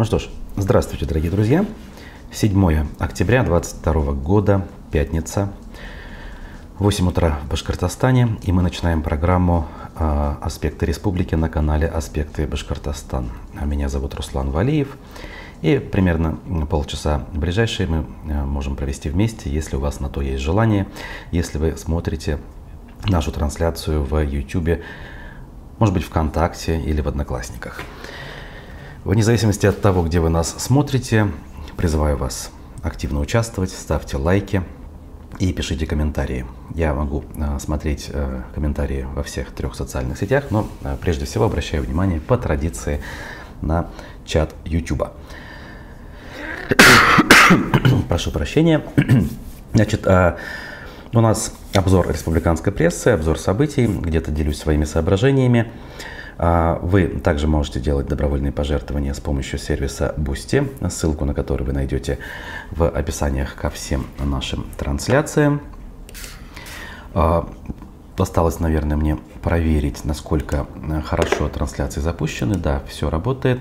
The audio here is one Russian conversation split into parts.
Ну что ж, здравствуйте, дорогие друзья. 7 октября 2022 года, пятница, 8 утра в Башкортостане, и мы начинаем программу э, «Аспекты республики» на канале «Аспекты Башкортостан». Меня зовут Руслан Валиев, и примерно полчаса ближайшие мы э, можем провести вместе, если у вас на то есть желание, если вы смотрите нашу трансляцию в YouTube, может быть, ВКонтакте или в Одноклассниках. Вне зависимости от того, где вы нас смотрите, призываю вас активно участвовать, ставьте лайки и пишите комментарии. Я могу э, смотреть э, комментарии во всех трех социальных сетях, но э, прежде всего обращаю внимание по традиции на чат YouTube. Прошу прощения. Значит, э, у нас обзор республиканской прессы, обзор событий, где-то делюсь своими соображениями. А, вы также можете делать добровольные пожертвования с помощью сервиса Boosty, ссылку на который вы найдете в описаниях ко всем нашим трансляциям. А, осталось, наверное, мне проверить, насколько э, хорошо трансляции запущены. Да, все работает,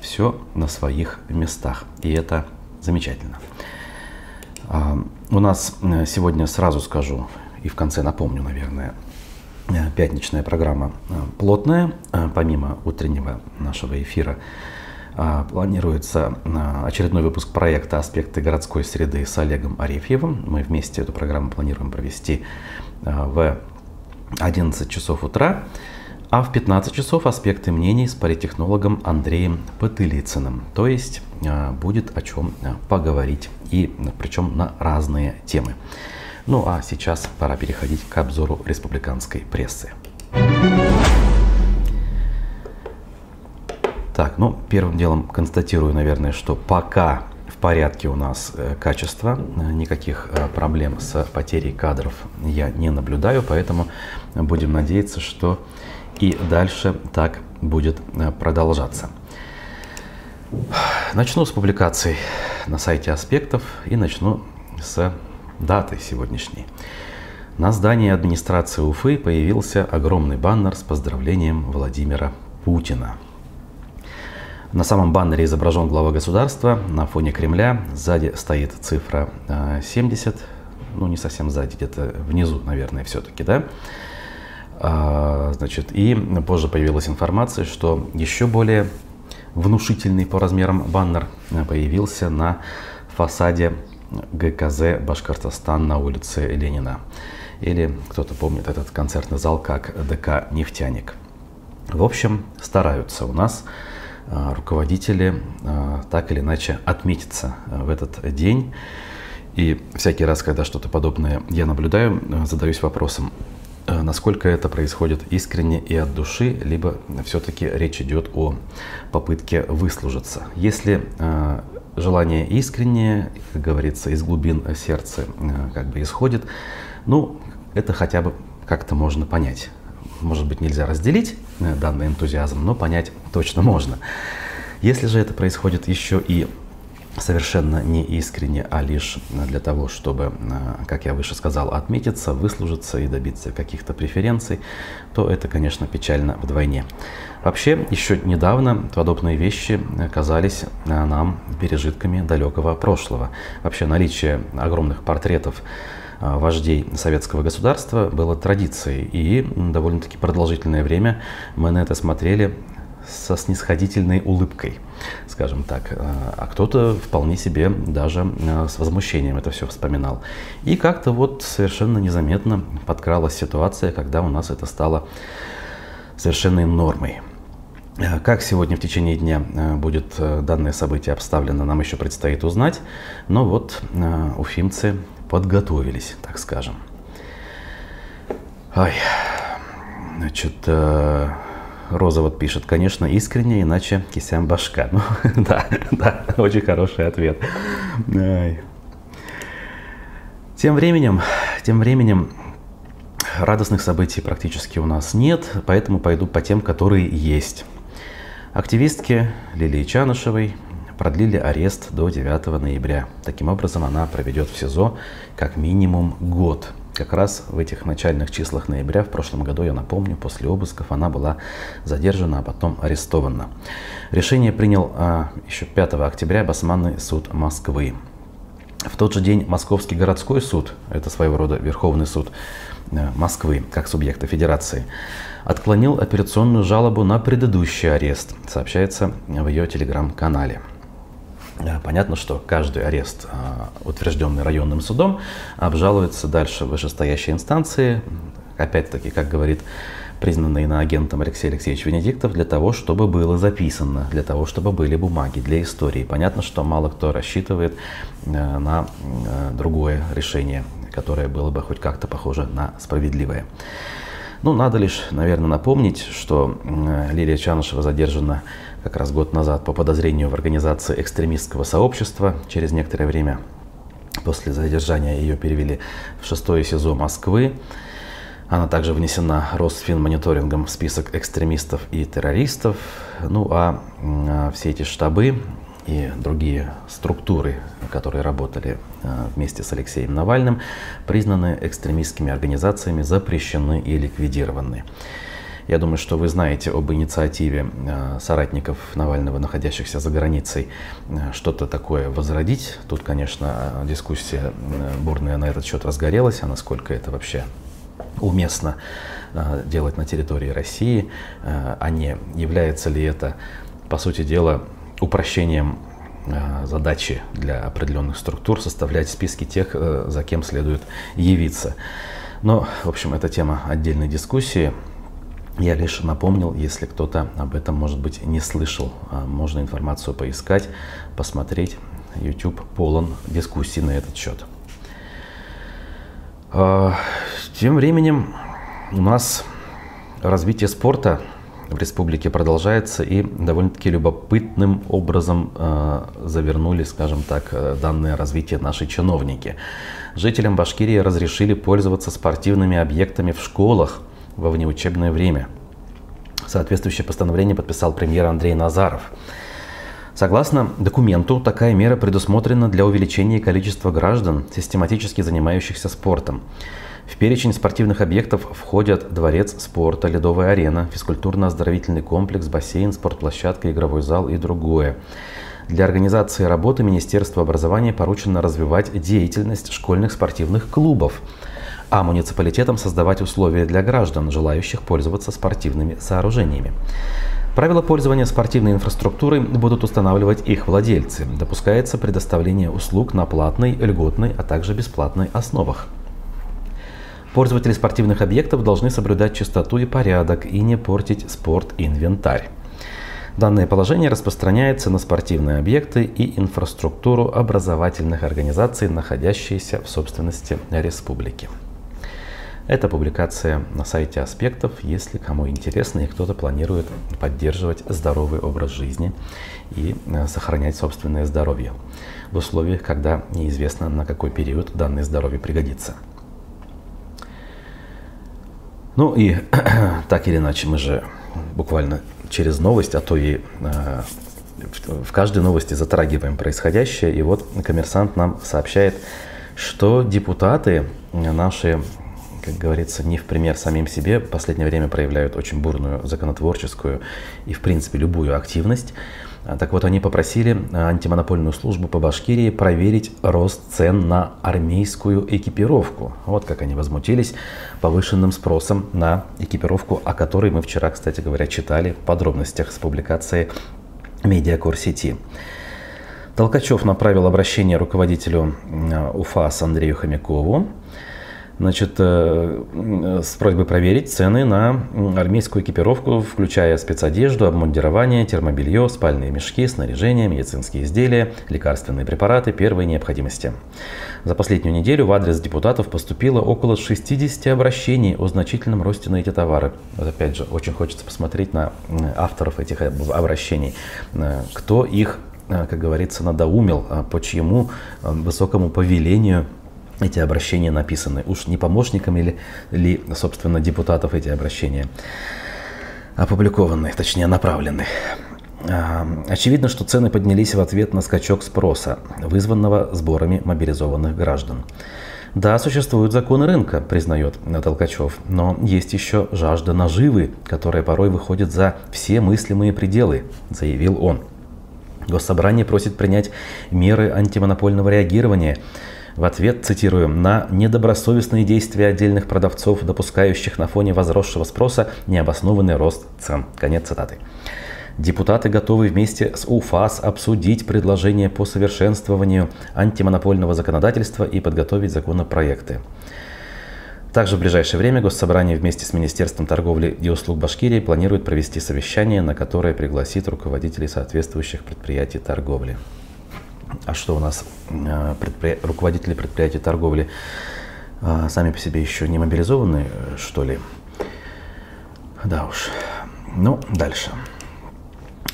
все на своих местах, и это замечательно. А, у нас э, сегодня, сразу скажу, и в конце напомню, наверное, пятничная программа э, плотная. Э, помимо утреннего нашего эфира планируется очередной выпуск проекта «Аспекты городской среды» с Олегом Арефьевым. Мы вместе эту программу планируем провести в 11 часов утра. А в 15 часов «Аспекты мнений» с политтехнологом Андреем Потылицыным. То есть будет о чем поговорить, и причем на разные темы. Ну а сейчас пора переходить к обзору республиканской прессы. Так, ну, первым делом констатирую, наверное, что пока в порядке у нас э, качество, никаких э, проблем с потерей кадров я не наблюдаю, поэтому будем надеяться, что и дальше так будет э, продолжаться. Начну с публикаций на сайте аспектов и начну с даты сегодняшней. На здании администрации Уфы появился огромный баннер с поздравлением Владимира Путина. На самом баннере изображен глава государства на фоне Кремля. Сзади стоит цифра 70, э, ну не совсем сзади, где-то внизу, наверное, все-таки, да? А, значит, и позже появилась информация, что еще более внушительный по размерам баннер э, появился на фасаде ГКЗ Башкортостан на улице Ленина. Или кто-то помнит этот концертный зал как ДК «Нефтяник». В общем, стараются у нас а, руководители а, так или иначе отметиться в этот день. И всякий раз, когда что-то подобное я наблюдаю, задаюсь вопросом, насколько это происходит искренне и от души, либо все-таки речь идет о попытке выслужиться. Если желание искреннее, как говорится, из глубин сердца э, как бы исходит, ну, это хотя бы как-то можно понять. Может быть, нельзя разделить э, данный энтузиазм, но понять точно можно. Если же это происходит еще и совершенно не искренне, а лишь для того, чтобы, э, как я выше сказал, отметиться, выслужиться и добиться каких-то преференций, то это, конечно, печально вдвойне. Вообще, еще недавно подобные вещи казались э, нам пережитками далекого прошлого. Вообще, наличие огромных портретов э, вождей советского государства было традицией, и довольно-таки продолжительное время мы на это смотрели со снисходительной улыбкой, скажем так. Э, а кто-то вполне себе даже э, с возмущением это все вспоминал. И как-то вот совершенно незаметно подкралась ситуация, когда у нас это стало совершенной нормой. Э, как сегодня в течение дня будет данное событие обставлено, нам еще предстоит узнать. Но вот уфимцы подготовились, так скажем. Ай, значит, Роза вот пишет, конечно, искренне, иначе кисям башка. Ну, да, да, очень хороший ответ. Ай. Тем временем, тем временем радостных событий практически у нас нет, поэтому пойду по тем, которые есть. Активистки Лилии Чанышевой продлили арест до 9 ноября. Таким образом, она проведет в СИЗО как минимум год. Как раз в этих начальных числах ноября в прошлом году, я напомню, после обысков она была задержана, а потом арестована. Решение принял а, еще 5 октября Басманный суд Москвы. В тот же день Московский городской суд, это своего рода Верховный суд э, Москвы, как субъекта федерации, отклонил операционную жалобу на предыдущий арест, сообщается в ее телеграм-канале. Э, понятно, что каждый арест, э, утвержденный районным судом, обжалуется дальше в вышестоящей инстанции. Опять-таки, как говорит признанный иноагентом Алексей Алексеевич Венедиктов, для того, чтобы было записано, для того, чтобы были бумаги для истории. Понятно, что мало кто рассчитывает э, на другое решение, которое было бы хоть как-то похоже на справедливое. Ну, надо лишь, наверное, напомнить, что Лилия Чанышева задержана как раз год назад по подозрению в организации экстремистского сообщества. Через некоторое время после задержания ее перевели в шестое СИЗО Москвы. Она также внесена Росфинмониторингом в список экстремистов и террористов. Ну а, а все эти штабы и другие структуры, которые работали а, вместе с Алексеем Навальным, признаны экстремистскими организациями, запрещены и ликвидированы. Я думаю, что вы знаете об инициативе а, соратников Навального, находящихся за границей, что-то такое возродить. Тут, конечно, дискуссия бурная на этот счет разгорелась, а насколько это вообще уместно делать на территории России, а не является ли это, по сути дела, упрощением э, задачи для определенных структур составлять списки тех, э, за кем следует явиться. Но, в общем, это тема отдельной дискуссии. Я лишь напомнил, если кто-то об этом, может быть, не слышал, а можно информацию поискать, посмотреть. YouTube полон дискуссий на этот счет. А, тем временем у нас развитие спорта в республике продолжается и довольно-таки любопытным образом э, завернули, скажем так, э, данное развитие наши чиновники. Жителям Башкирии разрешили пользоваться спортивными объектами в школах во внеучебное время. Соответствующее постановление подписал премьер Андрей Назаров. Согласно документу, такая мера предусмотрена для увеличения количества граждан, систематически занимающихся спортом. В перечень спортивных объектов входят дворец спорта, ледовая арена, физкультурно-оздоровительный комплекс, бассейн, спортплощадка, игровой зал и другое. Для организации работы Министерству образования поручено развивать деятельность школьных спортивных клубов, а муниципалитетам создавать условия для граждан, желающих пользоваться спортивными сооружениями. Правила пользования спортивной инфраструктурой будут устанавливать их владельцы. Допускается предоставление услуг на платной, льготной, а также бесплатной основах. Пользователи спортивных объектов должны соблюдать чистоту и порядок и не портить спорт-инвентарь. Данное положение распространяется на спортивные объекты и инфраструктуру образовательных организаций, находящиеся в собственности республики. Это публикация на сайте Аспектов, если кому интересно и кто-то планирует поддерживать здоровый образ жизни и э, сохранять собственное здоровье в условиях, когда неизвестно на какой период данное здоровье пригодится. Ну и так или иначе мы же буквально через новость, а то и э, в каждой новости затрагиваем происходящее. И вот коммерсант нам сообщает, что депутаты наши, как говорится, не в пример самим себе, в последнее время проявляют очень бурную законотворческую и, в принципе, любую активность. А, так вот, они попросили а, антимонопольную службу по Башкирии проверить рост цен на армейскую экипировку. Вот как они возмутились повышенным спросом на экипировку, о которой мы вчера, кстати говоря, читали в подробностях с публикацией Медиакор сети. Толкачев направил обращение руководителю а, УФАС Андрею Хомякову значит, э, с просьбой проверить цены на армейскую экипировку, включая спецодежду, обмундирование, термобелье, спальные мешки, снаряжение, медицинские изделия, лекарственные препараты первой необходимости. За последнюю неделю в адрес депутатов поступило около 60 обращений о значительном росте на эти товары. Вот опять же, очень хочется посмотреть на авторов этих обращений, э, кто их, э, как говорится, надоумил, а по чьему высокому повелению эти обращения написаны. Уж не помощниками ли, ли собственно, депутатов эти обращения опубликованы, точнее направлены. А, очевидно, что цены поднялись в ответ на скачок спроса, вызванного сборами мобилизованных граждан. Да, существуют законы рынка, признает Толкачев, но есть еще жажда наживы, которая порой выходит за все мыслимые пределы, заявил он. Госсобрание просит принять меры антимонопольного реагирования в ответ, цитирую, на недобросовестные действия отдельных продавцов, допускающих на фоне возросшего спроса необоснованный рост цен. Конец цитаты. Депутаты готовы вместе с УФАС обсудить предложения по совершенствованию антимонопольного законодательства и подготовить законопроекты. Также в ближайшее время Госсобрание вместе с Министерством торговли и услуг Башкирии планирует провести совещание, на которое пригласит руководителей соответствующих предприятий торговли. А что у нас э, предпри... руководители предприятий торговли э, сами по себе еще не мобилизованы, э, что ли? Да уж. Ну, дальше.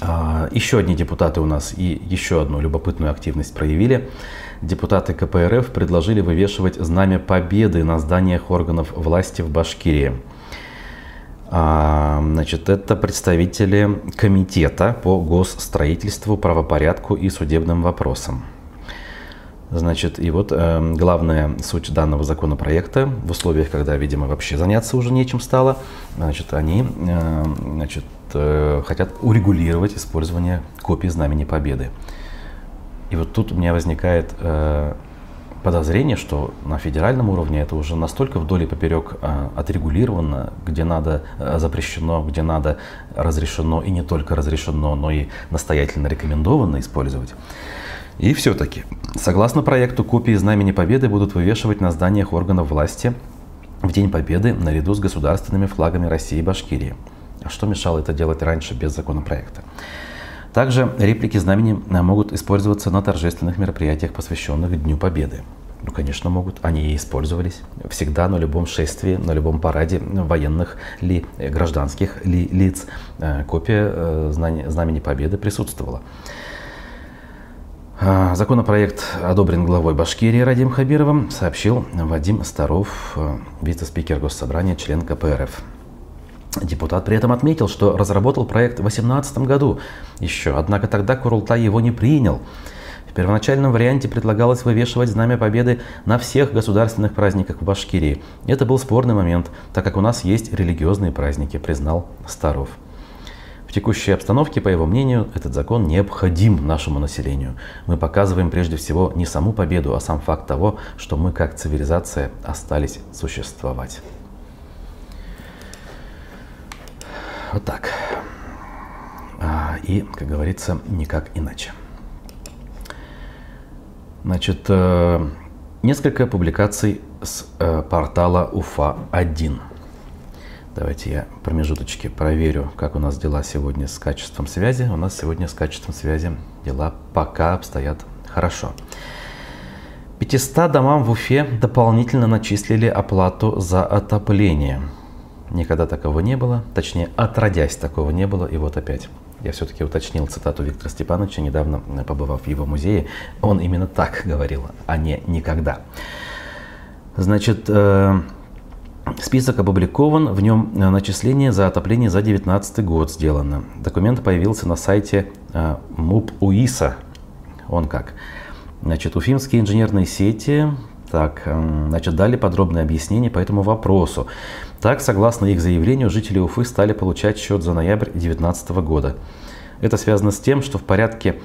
А, еще одни депутаты у нас и еще одну любопытную активность проявили. Депутаты КПРФ предложили вывешивать знамя победы на зданиях органов власти в Башкирии. А, значит, это представители комитета по госстроительству, правопорядку и судебным вопросам. Значит, и вот э, главная суть данного законопроекта в условиях, когда, видимо, вообще заняться уже нечем стало, значит, они э, значит, э, хотят урегулировать использование копий Знамени Победы. И вот тут у меня возникает э, подозрение, что на федеральном уровне это уже настолько вдоль и поперек э, отрегулировано, где надо э, запрещено, где надо разрешено, и не только разрешено, но и настоятельно рекомендовано использовать. И все-таки, согласно проекту, копии Знамени Победы будут вывешивать на зданиях органов власти в День Победы наряду с государственными флагами России и Башкирии. А что мешало это делать раньше без законопроекта? Также реплики знамени могут использоваться на торжественных мероприятиях, посвященных Дню Победы. Ну, конечно, могут. Они и использовались всегда на любом шествии, на любом параде военных ли, гражданских ли лиц. Э, копия э, знамени Победы присутствовала. А, законопроект одобрен главой Башкирии Радим Хабировым, сообщил Вадим Старов, э, вице-спикер Госсобрания, член КПРФ. Депутат при этом отметил, что разработал проект в 2018 году еще, однако тогда Курултай его не принял. В первоначальном варианте предлагалось вывешивать Знамя Победы на всех государственных праздниках в Башкирии. Это был спорный момент, так как у нас есть религиозные праздники, признал Старов. В текущей обстановке, по его мнению, этот закон необходим нашему населению. Мы показываем прежде всего не саму победу, а сам факт того, что мы как цивилизация остались существовать. Вот так. А, и, как говорится, никак иначе. Значит, э, несколько публикаций с э, портала УФА-1. Давайте я промежуточки проверю, как у нас дела сегодня с качеством связи. У нас сегодня с качеством связи дела пока обстоят хорошо. 500 домам в Уфе дополнительно начислили оплату за отопление. Никогда такого не было, точнее, отродясь такого не было, и вот опять. Я все-таки уточнил цитату Виктора Степановича, недавно побывав в его музее. Он именно так говорил, а не никогда. Значит, э, Список опубликован, в нем э, начисление за отопление за 2019 год сделано. Документ появился на сайте э, МУП УИСа. Он как. Значит, уфимские инженерные сети так, э, значит, дали подробное объяснение по этому вопросу. Так, согласно их заявлению, жители Уфы стали получать счет за ноябрь 2019 года. Это связано с тем, что в порядке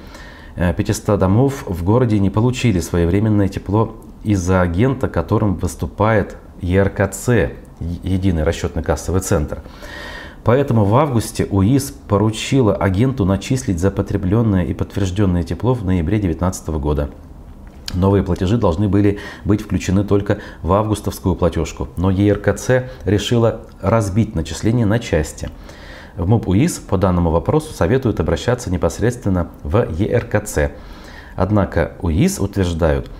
500 домов в городе не получили своевременное тепло из-за агента, которым выступает ЕРКЦ, Единый расчетно-кассовый центр. Поэтому в августе УИС поручила агенту начислить за потребленное и подтвержденное тепло в ноябре 2019 года. Новые платежи должны были быть включены только в августовскую платежку, но ЕРКЦ решила разбить начисление на части. В МУП УИС по данному вопросу советуют обращаться непосредственно в ЕРКЦ. Однако УИС утверждают,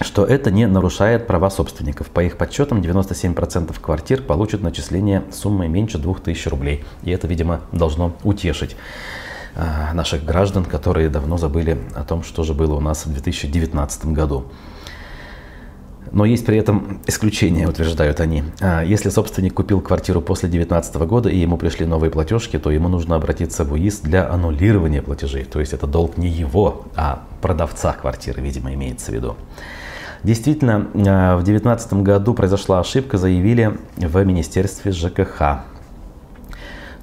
что это не нарушает права собственников. По их подсчетам, 97% квартир получат начисление суммой меньше 2000 рублей. И это, видимо, должно утешить наших граждан, которые давно забыли о том, что же было у нас в 2019 году. Но есть при этом исключения, утверждают они. А, если собственник купил квартиру после 2019 года и ему пришли новые платежки, то ему нужно обратиться в УИС для аннулирования платежей. То есть это долг не его, а продавца квартиры, видимо, имеется в виду. Действительно, э, в 2019 году произошла ошибка, заявили в Министерстве ЖКХ.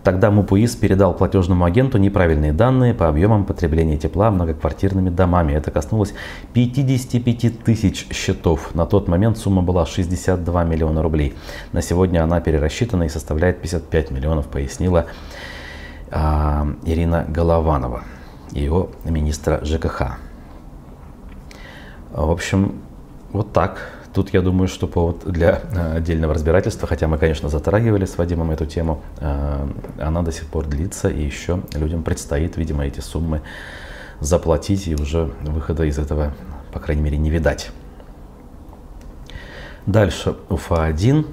Тогда МУПУИС передал платежному агенту неправильные данные по объемам потребления тепла многоквартирными домами. Это коснулось 55 тысяч счетов. На тот момент сумма была 62 миллиона рублей. На сегодня она перерасчитана и составляет 55 миллионов, пояснила а, Ирина Голованова, его министра ЖКХ. В общем, вот так. Тут я думаю, что повод для э, отдельного разбирательства, хотя мы, конечно, затрагивали с Вадимом эту тему, э, она до сих пор длится, и еще людям предстоит, видимо, эти суммы заплатить, и уже выхода из этого, по крайней мере, не видать. Дальше Уфа-1.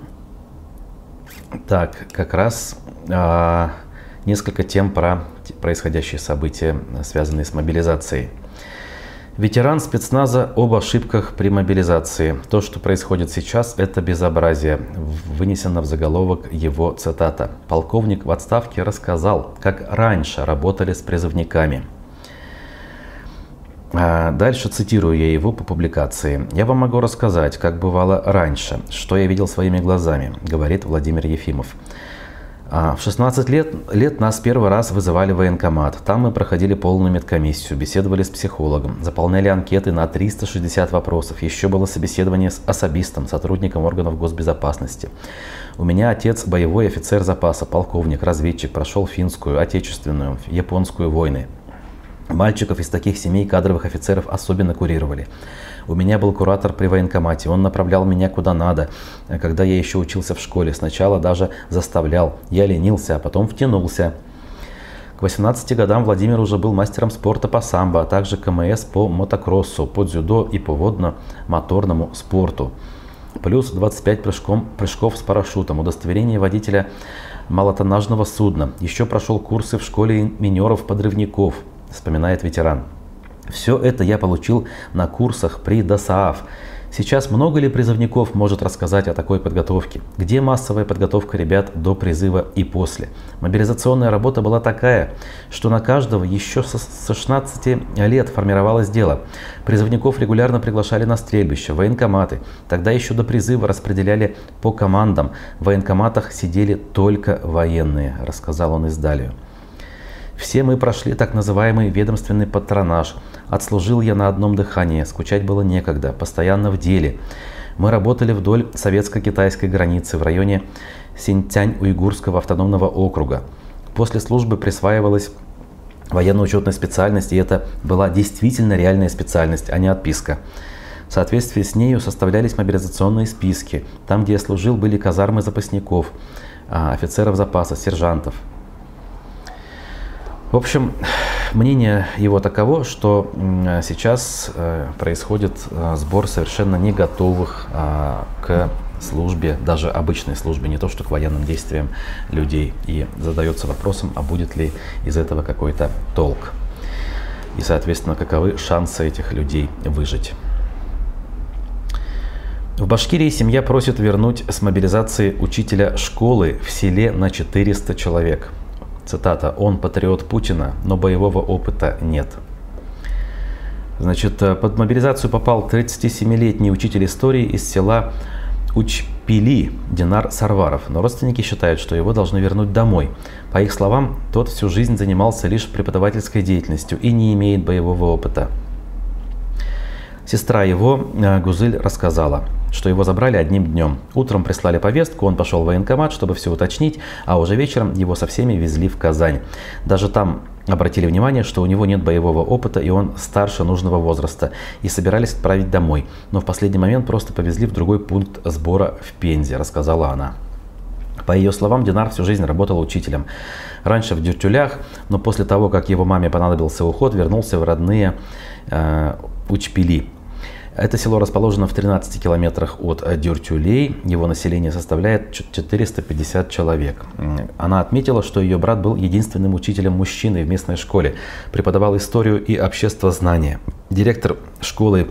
Так, как раз а, несколько тем про происходящие события, связанные с мобилизацией. Ветеран спецназа об ошибках при мобилизации. То, что происходит сейчас, это безобразие. Вынесено в заголовок его цитата. Полковник в отставке рассказал, как раньше работали с призывниками. А дальше цитирую я его по публикации. «Я вам могу рассказать, как бывало раньше, что я видел своими глазами», говорит Владимир Ефимов. А, в 16 лет, лет нас первый раз вызывали в военкомат. Там мы проходили полную медкомиссию, беседовали с психологом, заполняли анкеты на 360 вопросов. Еще было собеседование с особистом, сотрудником органов госбезопасности. У меня отец боевой офицер запаса, полковник, разведчик, прошел финскую, отечественную, японскую войны. Мальчиков из таких семей кадровых офицеров особенно курировали. У меня был куратор при военкомате, он направлял меня куда надо, когда я еще учился в школе. Сначала даже заставлял. Я ленился, а потом втянулся. К 18 годам Владимир уже был мастером спорта по самбо, а также КМС по мотокроссу, по дзюдо и по водно-моторному спорту. Плюс 25 прыжком, прыжков с парашютом, удостоверение водителя малотоннажного судна. Еще прошел курсы в школе минеров-подрывников, вспоминает ветеран. Все это я получил на курсах при ДОСААФ. Сейчас много ли призывников может рассказать о такой подготовке? Где массовая подготовка ребят до призыва и после? Мобилизационная работа была такая, что на каждого еще со 16 лет формировалось дело. Призывников регулярно приглашали на стрельбище, военкоматы. Тогда еще до призыва распределяли по командам. В военкоматах сидели только военные, рассказал он издалию. Все мы прошли так называемый ведомственный патронаж. Отслужил я на одном дыхании, скучать было некогда, постоянно в деле. Мы работали вдоль советско-китайской границы в районе Синьцянь-Уйгурского автономного округа. После службы присваивалась военно-учетная специальность, и это была действительно реальная специальность, а не отписка. В соответствии с нею составлялись мобилизационные списки. Там, где я служил, были казармы запасников, а, офицеров запаса, сержантов. В общем, мнение его таково, что сейчас э, происходит э, сбор совершенно не готовых а, к службе, даже обычной службе, не то что к военным действиям людей. И задается вопросом, а будет ли из этого какой-то толк. И, соответственно, каковы шансы этих людей выжить. В Башкирии семья просит вернуть с мобилизации учителя школы в селе на 400 человек – Цитата. «Он патриот Путина, но боевого опыта нет». Значит, э, под мобилизацию попал 37-летний учитель истории из села Учпили Динар Сарваров, но родственники считают, что его должны вернуть домой. По их словам, тот всю жизнь занимался лишь преподавательской деятельностью и не имеет боевого опыта. Сестра его, э, Гузыль, рассказала – что его забрали одним днем. Утром прислали повестку, он пошел в военкомат, чтобы все уточнить, а уже вечером его со всеми везли в Казань. Даже там обратили внимание, что у него нет боевого опыта и он старше нужного возраста, и собирались отправить домой, но в последний момент просто повезли в другой пункт сбора в Пензе, рассказала она. По ее словам, Динар всю жизнь работал учителем. Раньше в Дюртюлях, но после того, как его маме понадобился уход, вернулся в родные э, Учпили. Это село расположено в 13 километрах от Дюртюлей. Его население составляет 450 человек. Она отметила, что ее брат был единственным учителем мужчиной в местной школе. Преподавал историю и обществознание. Директор школы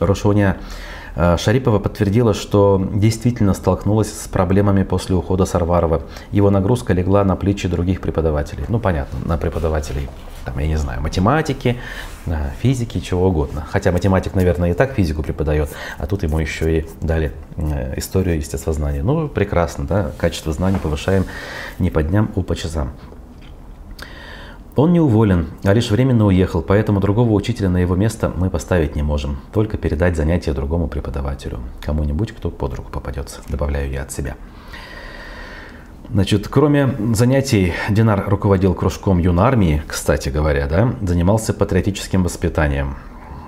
Рошоня Э, Шарипова подтвердила, что действительно столкнулась с проблемами после ухода Сарварова. Его нагрузка легла на плечи других преподавателей. Ну, понятно, на преподавателей, там, я не знаю, математики, э, физики, чего угодно. Хотя математик, наверное, и так физику преподает, а тут ему еще и дали э, историю естествознания. Ну, прекрасно, да, качество знаний повышаем не по дням, а по часам. Он не уволен, а лишь временно уехал, поэтому другого учителя на его место мы поставить не можем. Только передать занятия другому преподавателю. Кому-нибудь, кто под руку попадется, добавляю я от себя. Значит, кроме занятий, Динар руководил кружком юнармии, кстати говоря, да, занимался патриотическим воспитанием.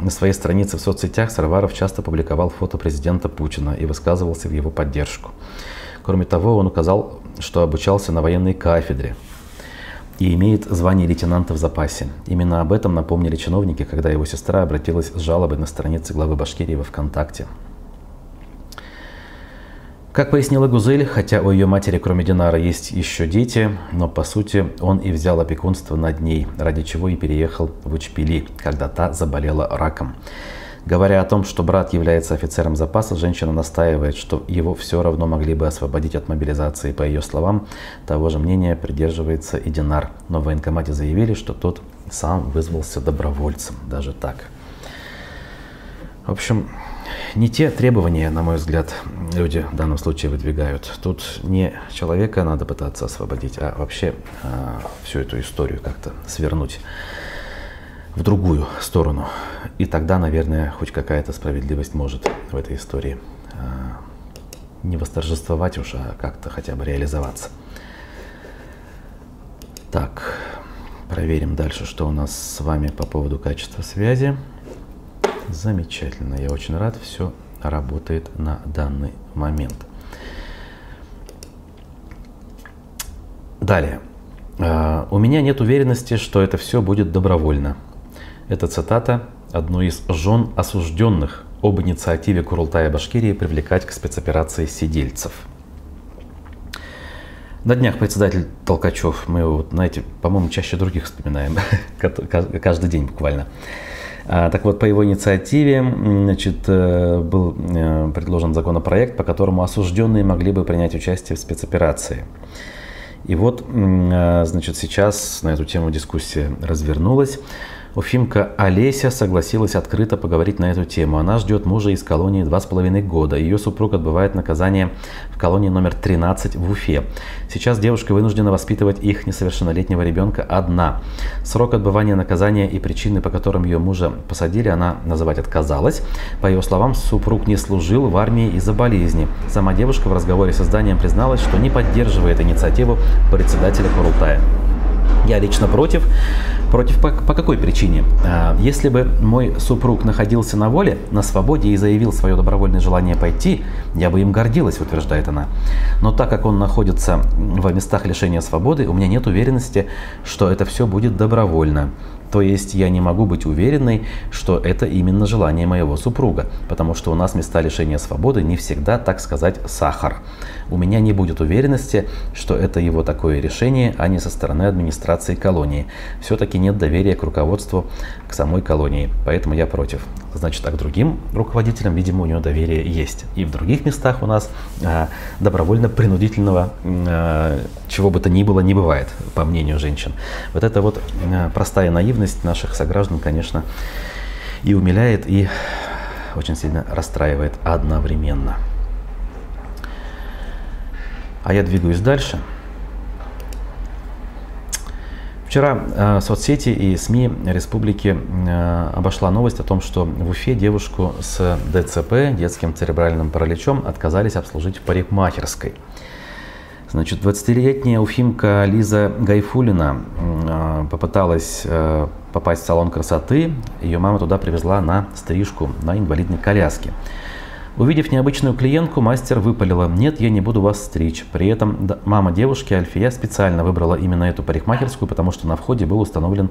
На своей странице в соцсетях Сарваров часто публиковал фото президента Путина и высказывался в его поддержку. Кроме того, он указал, что обучался на военной кафедре, и имеет звание лейтенанта в запасе. Именно об этом напомнили чиновники, когда его сестра обратилась с жалобой на странице главы Башкирии во ВКонтакте. Как пояснила Гузель, хотя у ее матери, кроме Динара, есть еще дети, но по сути он и взял опекунство над ней, ради чего и переехал в Учпили, когда та заболела раком. Говоря о том, что брат является офицером запаса, женщина настаивает, что его все равно могли бы освободить от мобилизации. По ее словам, того же мнения придерживается и Динар. Но в военкомате заявили, что тот сам вызвался добровольцем. Даже так. В общем, не те требования, на мой взгляд, люди в данном случае выдвигают. Тут не человека надо пытаться освободить, а вообще а, всю эту историю как-то свернуть в другую сторону. И тогда, наверное, хоть какая-то справедливость может в этой истории а, не восторжествовать уж, а как-то хотя бы реализоваться. Так, проверим дальше, что у нас с вами по поводу качества связи. Замечательно, я очень рад, все работает на данный момент. Далее. А, у меня нет уверенности, что это все будет добровольно. Это цитата одной из жен осужденных об инициативе Курултая Башкирии привлекать к спецоперации сидельцев. На днях председатель Толкачев, мы его, знаете, по-моему, чаще других вспоминаем, каждый день буквально. А, так вот, по его инициативе значит, э, был э, предложен законопроект, по которому осужденные могли бы принять участие в спецоперации. И вот, э, значит, сейчас на эту тему дискуссия развернулась. Уфимка Олеся согласилась открыто поговорить на эту тему. Она ждет мужа из колонии два с половиной года. Ее супруг отбывает наказание в колонии номер 13 в Уфе. Сейчас девушка вынуждена воспитывать их несовершеннолетнего ребенка одна. Срок отбывания наказания и причины, по которым ее мужа посадили, она называть отказалась. По ее словам, супруг не служил в армии из-за болезни. Сама девушка в разговоре с изданием призналась, что не поддерживает инициативу председателя Курултая. Я лично против. Против по, по какой причине? А, если бы мой супруг находился на воле, на свободе и заявил свое добровольное желание пойти, я бы им гордилась, утверждает она. Но так как он находится в местах лишения свободы, у меня нет уверенности, что это все будет добровольно. То есть я не могу быть уверенной, что это именно желание моего супруга, потому что у нас места лишения свободы не всегда, так сказать, сахар. У меня не будет уверенности, что это его такое решение, а не со стороны администрации колонии. Все-таки нет доверия к руководству, к самой колонии, поэтому я против. Значит, а к другим руководителям, видимо, у него доверие есть. И в других местах у нас а, добровольно-принудительного а, чего бы то ни было не бывает, по мнению женщин. Вот это вот а, простая наивность наших сограждан, конечно, и умиляет, и очень сильно расстраивает одновременно. А я двигаюсь дальше. Вчера э, соцсети и СМИ республики э, обошла новость о том, что в Уфе девушку с ДЦП, детским церебральным параличом, отказались обслужить в парикмахерской. Значит, 20-летняя уфимка Лиза Гайфулина э, попыталась э, попасть в салон красоты. Ее мама туда привезла на стрижку на инвалидной коляске. Увидев необычную клиентку, мастер выпалила «Нет, я не буду вас стричь». При этом мама девушки Альфия специально выбрала именно эту парикмахерскую, потому что на входе был установлен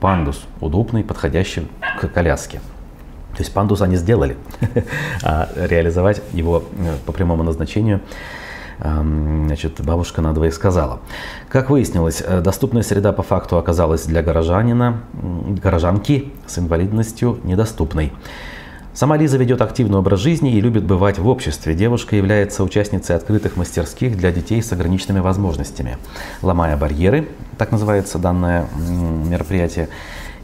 пандус, удобный, подходящий к коляске. То есть пандус они сделали, а реализовать его э, по прямому назначению значит, бабушка на двоих сказала. Как выяснилось, э, доступная среда по факту оказалась для горожанина, горожанки с инвалидностью недоступной. Сама Лиза ведет активный образ жизни и любит бывать в обществе. Девушка является участницей открытых мастерских для детей с ограниченными возможностями. «Ломая барьеры», так называется данное мероприятие,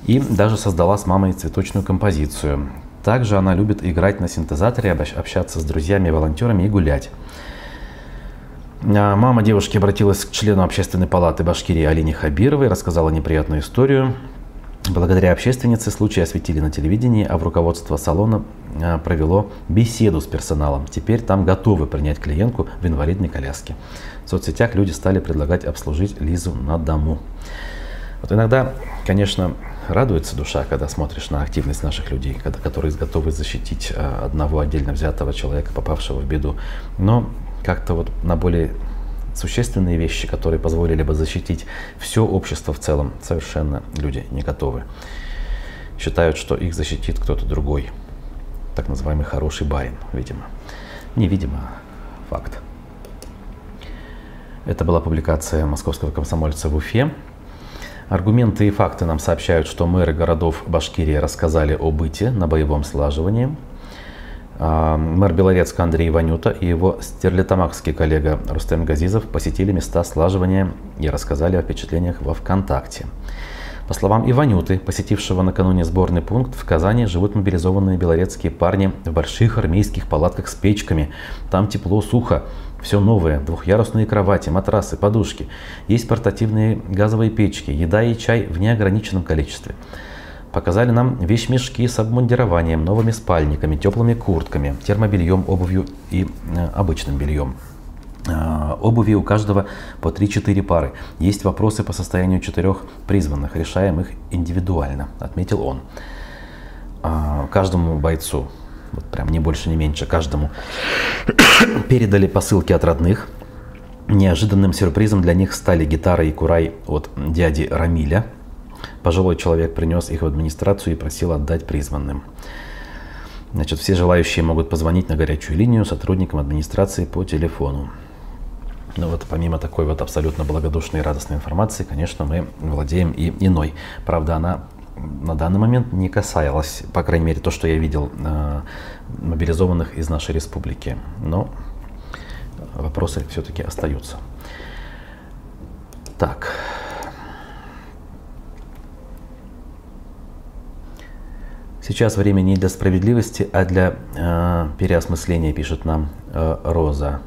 и даже создала с мамой цветочную композицию. Также она любит играть на синтезаторе, общаться с друзьями волонтерами и гулять. А мама девушки обратилась к члену общественной палаты Башкирии Алине Хабировой, рассказала неприятную историю. Благодаря общественнице случай осветили на телевидении, а в руководство салона а, провело беседу с персоналом. Теперь там готовы принять клиентку в инвалидной коляске. В соцсетях люди стали предлагать обслужить Лизу на дому. Вот иногда, конечно, радуется душа, когда смотришь на активность наших людей, когда, которые готовы защитить а, одного отдельно взятого человека, попавшего в беду. Но как-то вот на более существенные вещи, которые позволили бы защитить все общество в целом, совершенно люди не готовы. Считают, что их защитит кто-то другой, так называемый хороший барин, видимо. Невидимо, факт. Это была публикация московского комсомольца в Уфе. Аргументы и факты нам сообщают, что мэры городов Башкирии рассказали о быте на боевом слаживании – мэр Белорецка Андрей Ванюта и его стерлитамакский коллега Рустем Газизов посетили места слаживания и рассказали о впечатлениях во ВКонтакте. По словам Иванюты, посетившего накануне сборный пункт, в Казани живут мобилизованные белорецкие парни в больших армейских палатках с печками. Там тепло, сухо, все новое, двухъярусные кровати, матрасы, подушки. Есть портативные газовые печки, еда и чай в неограниченном количестве. Показали нам вещмешки с обмундированием, новыми спальниками, теплыми куртками, термобельем, обувью и э, обычным бельем. Э, обуви у каждого по 3-4 пары. Есть вопросы по состоянию четырех призванных. Решаем их индивидуально, отметил он. Э, каждому бойцу, вот прям не больше, не меньше, каждому передали посылки от родных. Неожиданным сюрпризом для них стали гитара и курай от дяди Рамиля – Пожилой человек принес их в администрацию и просил отдать призванным. Значит, все желающие могут позвонить на горячую линию сотрудникам администрации по телефону. Но вот помимо такой вот абсолютно благодушной и радостной информации, конечно, мы владеем и иной. Правда, она на данный момент не касалась, по крайней мере, то, что я видел, э, мобилизованных из нашей республики. Но вопросы все-таки остаются. Так. Сейчас время не для справедливости, а для э, переосмысления, пишет нам э, Роза.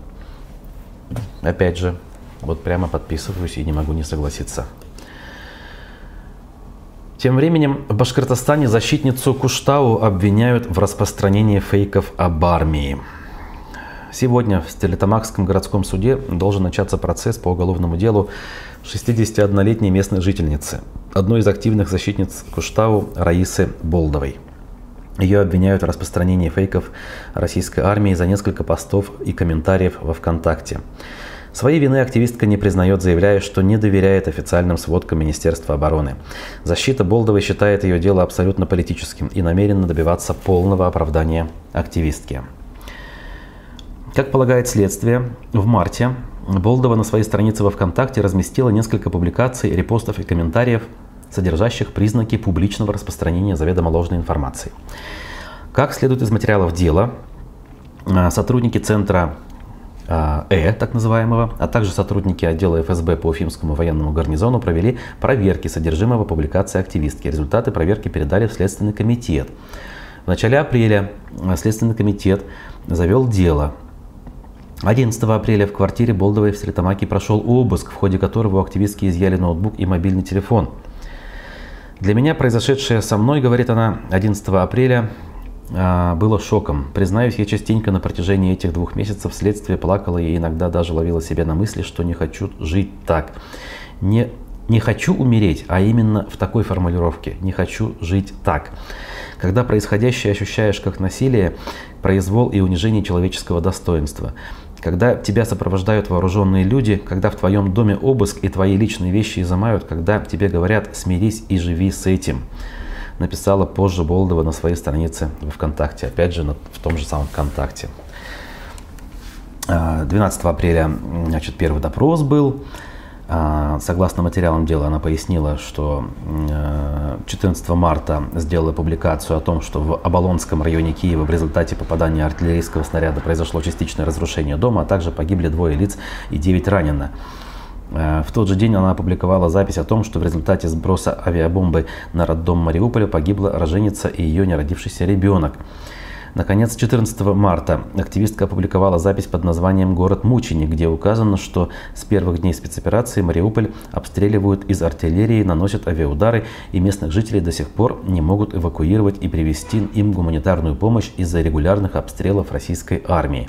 Опять же, вот прямо подписываюсь и не могу не согласиться. Тем временем в Башкортостане защитницу Куштау обвиняют в распространении фейков об армии. Сегодня в Стерлитамакском городском суде должен начаться процесс по уголовному делу 61-летней местной жительницы, одной из активных защитниц Куштау Раисы Болдовой. Ее обвиняют в распространении фейков российской армии за несколько постов и комментариев во ВКонтакте. Своей вины активистка не признает, заявляя, что не доверяет официальным сводкам Министерства обороны. Защита Болдовой считает ее дело абсолютно политическим и намерена добиваться полного оправдания активистки. Как полагает следствие, в марте Болдова на своей странице во ВКонтакте разместила несколько публикаций, репостов и комментариев содержащих признаки публичного распространения заведомо ложной информации. Как следует из материалов дела, а, сотрудники Центра а, Э, так называемого, а также сотрудники отдела ФСБ по Уфимскому военному гарнизону провели проверки содержимого публикации активистки. Результаты проверки передали в Следственный комитет. В начале апреля а, Следственный комитет завел дело 11 апреля в квартире Болдовой в Сретамаке прошел обыск, в ходе которого активистки изъяли ноутбук и мобильный телефон. Для меня произошедшее со мной, говорит она, 11 апреля а, было шоком. Признаюсь, я частенько на протяжении этих двух месяцев следствие плакала и иногда даже ловила себя на мысли, что не хочу жить так. Не, не хочу умереть, а именно в такой формулировке. Не хочу жить так. Когда происходящее ощущаешь как насилие, произвол и унижение человеческого достоинства – когда тебя сопровождают вооруженные люди, когда в твоем доме обыск и твои личные вещи изымают, когда тебе говорят «смирись и живи с этим», написала позже Болдова на своей странице в ВКонтакте, опять же в том же самом ВКонтакте. 12 а, апреля значит, первый допрос был. А, согласно материалам дела, она пояснила, что 14 э, марта сделала публикацию о том, что в Оболонском районе Киева в результате попадания артиллерийского снаряда произошло частичное разрушение дома, а также погибли двое лиц и девять ранено. Э, в тот же день она опубликовала запись о том, что в результате сброса авиабомбы на роддом Мариуполя погибла роженица и ее неродившийся ребенок. Наконец, 14 марта активистка опубликовала запись под названием «Город мученик», где указано, что с первых дней спецоперации Мариуполь обстреливают из артиллерии, наносят авиаудары, и местных жителей до сих пор не могут эвакуировать и привести им гуманитарную помощь из-за регулярных обстрелов российской армии.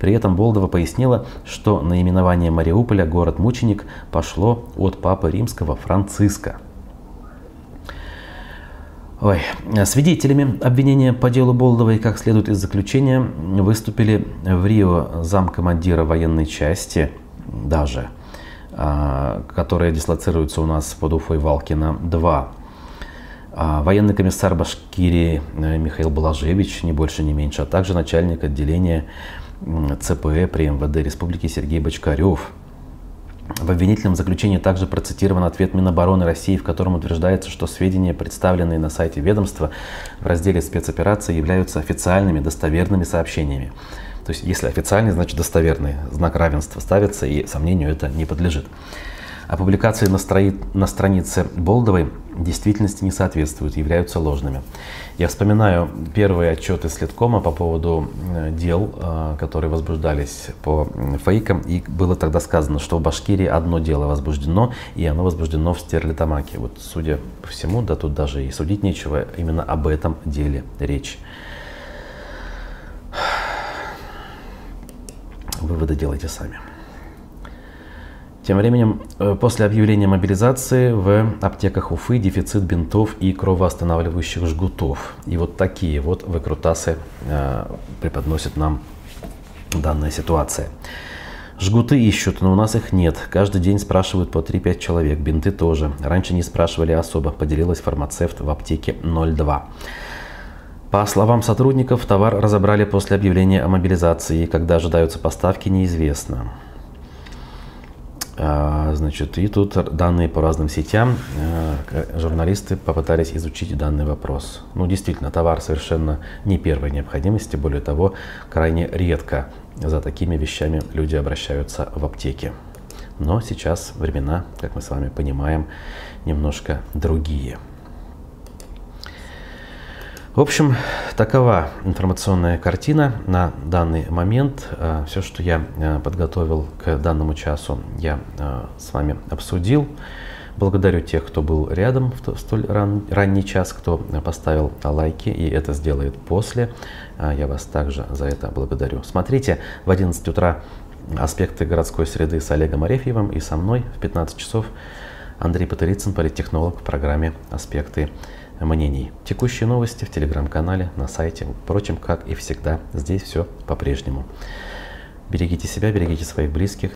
При этом Болдова пояснила, что наименование Мариуполя «Город мученик» пошло от папы римского Франциска. Ой. Свидетелями обвинения по делу Болдовой, как следует из заключения, выступили в Рио замкомандира военной части, даже, а, которая дислоцируется у нас под Уфой Валкина-2. А, военный комиссар Башкирии э, Михаил Балажевич, не больше, не меньше, а также начальник отделения ЦПЭ при МВД Республики Сергей Бочкарев – в обвинительном заключении также процитирован ответ Минобороны России, в котором утверждается, что сведения, представленные на сайте ведомства в разделе спецоперации, являются официальными достоверными сообщениями. То есть, если официальный, значит достоверный. Знак равенства ставится, и сомнению это не подлежит. А публикации на, строи... на странице Болдовой действительности не соответствуют, являются ложными. Я вспоминаю первые отчеты Следкома по поводу э, дел, э, которые возбуждались по фейкам, и было тогда сказано, что в Башкирии одно дело возбуждено, и оно возбуждено в Стерлитамаке. Вот, судя по всему, да тут даже и судить нечего, именно об этом деле речь. Выводы делайте сами. Тем временем, э, после объявления мобилизации в аптеках Уфы дефицит бинтов и кровоостанавливающих жгутов. И вот такие вот выкрутасы э, преподносит нам данная ситуация. Жгуты ищут, но у нас их нет. Каждый день спрашивают по 3-5 человек. Бинты тоже. Раньше не спрашивали особо, поделилась фармацевт в аптеке 02. По словам сотрудников, товар разобрали после объявления о мобилизации. Когда ожидаются поставки, неизвестно. А, значит, и тут данные по разным сетям. А, журналисты попытались изучить данный вопрос. Ну, действительно, товар совершенно не первой необходимости. Более того, крайне редко за такими вещами люди обращаются в аптеке. Но сейчас времена, как мы с вами понимаем, немножко другие. В общем, такова информационная картина на данный момент. Э, Все, что я э, подготовил к данному часу, я э, с вами обсудил. Благодарю тех, кто был рядом в столь ран, ранний час, кто поставил лайки и это сделает после. Я вас также за это благодарю. Смотрите в 11 утра аспекты городской среды с Олегом Арефьевым и со мной в 15 часов Андрей Патерицын, политтехнолог в программе «Аспекты мнений. Текущие новости в телеграм-канале, на сайте. Впрочем, как и всегда, здесь все по-прежнему. Берегите себя, берегите своих близких.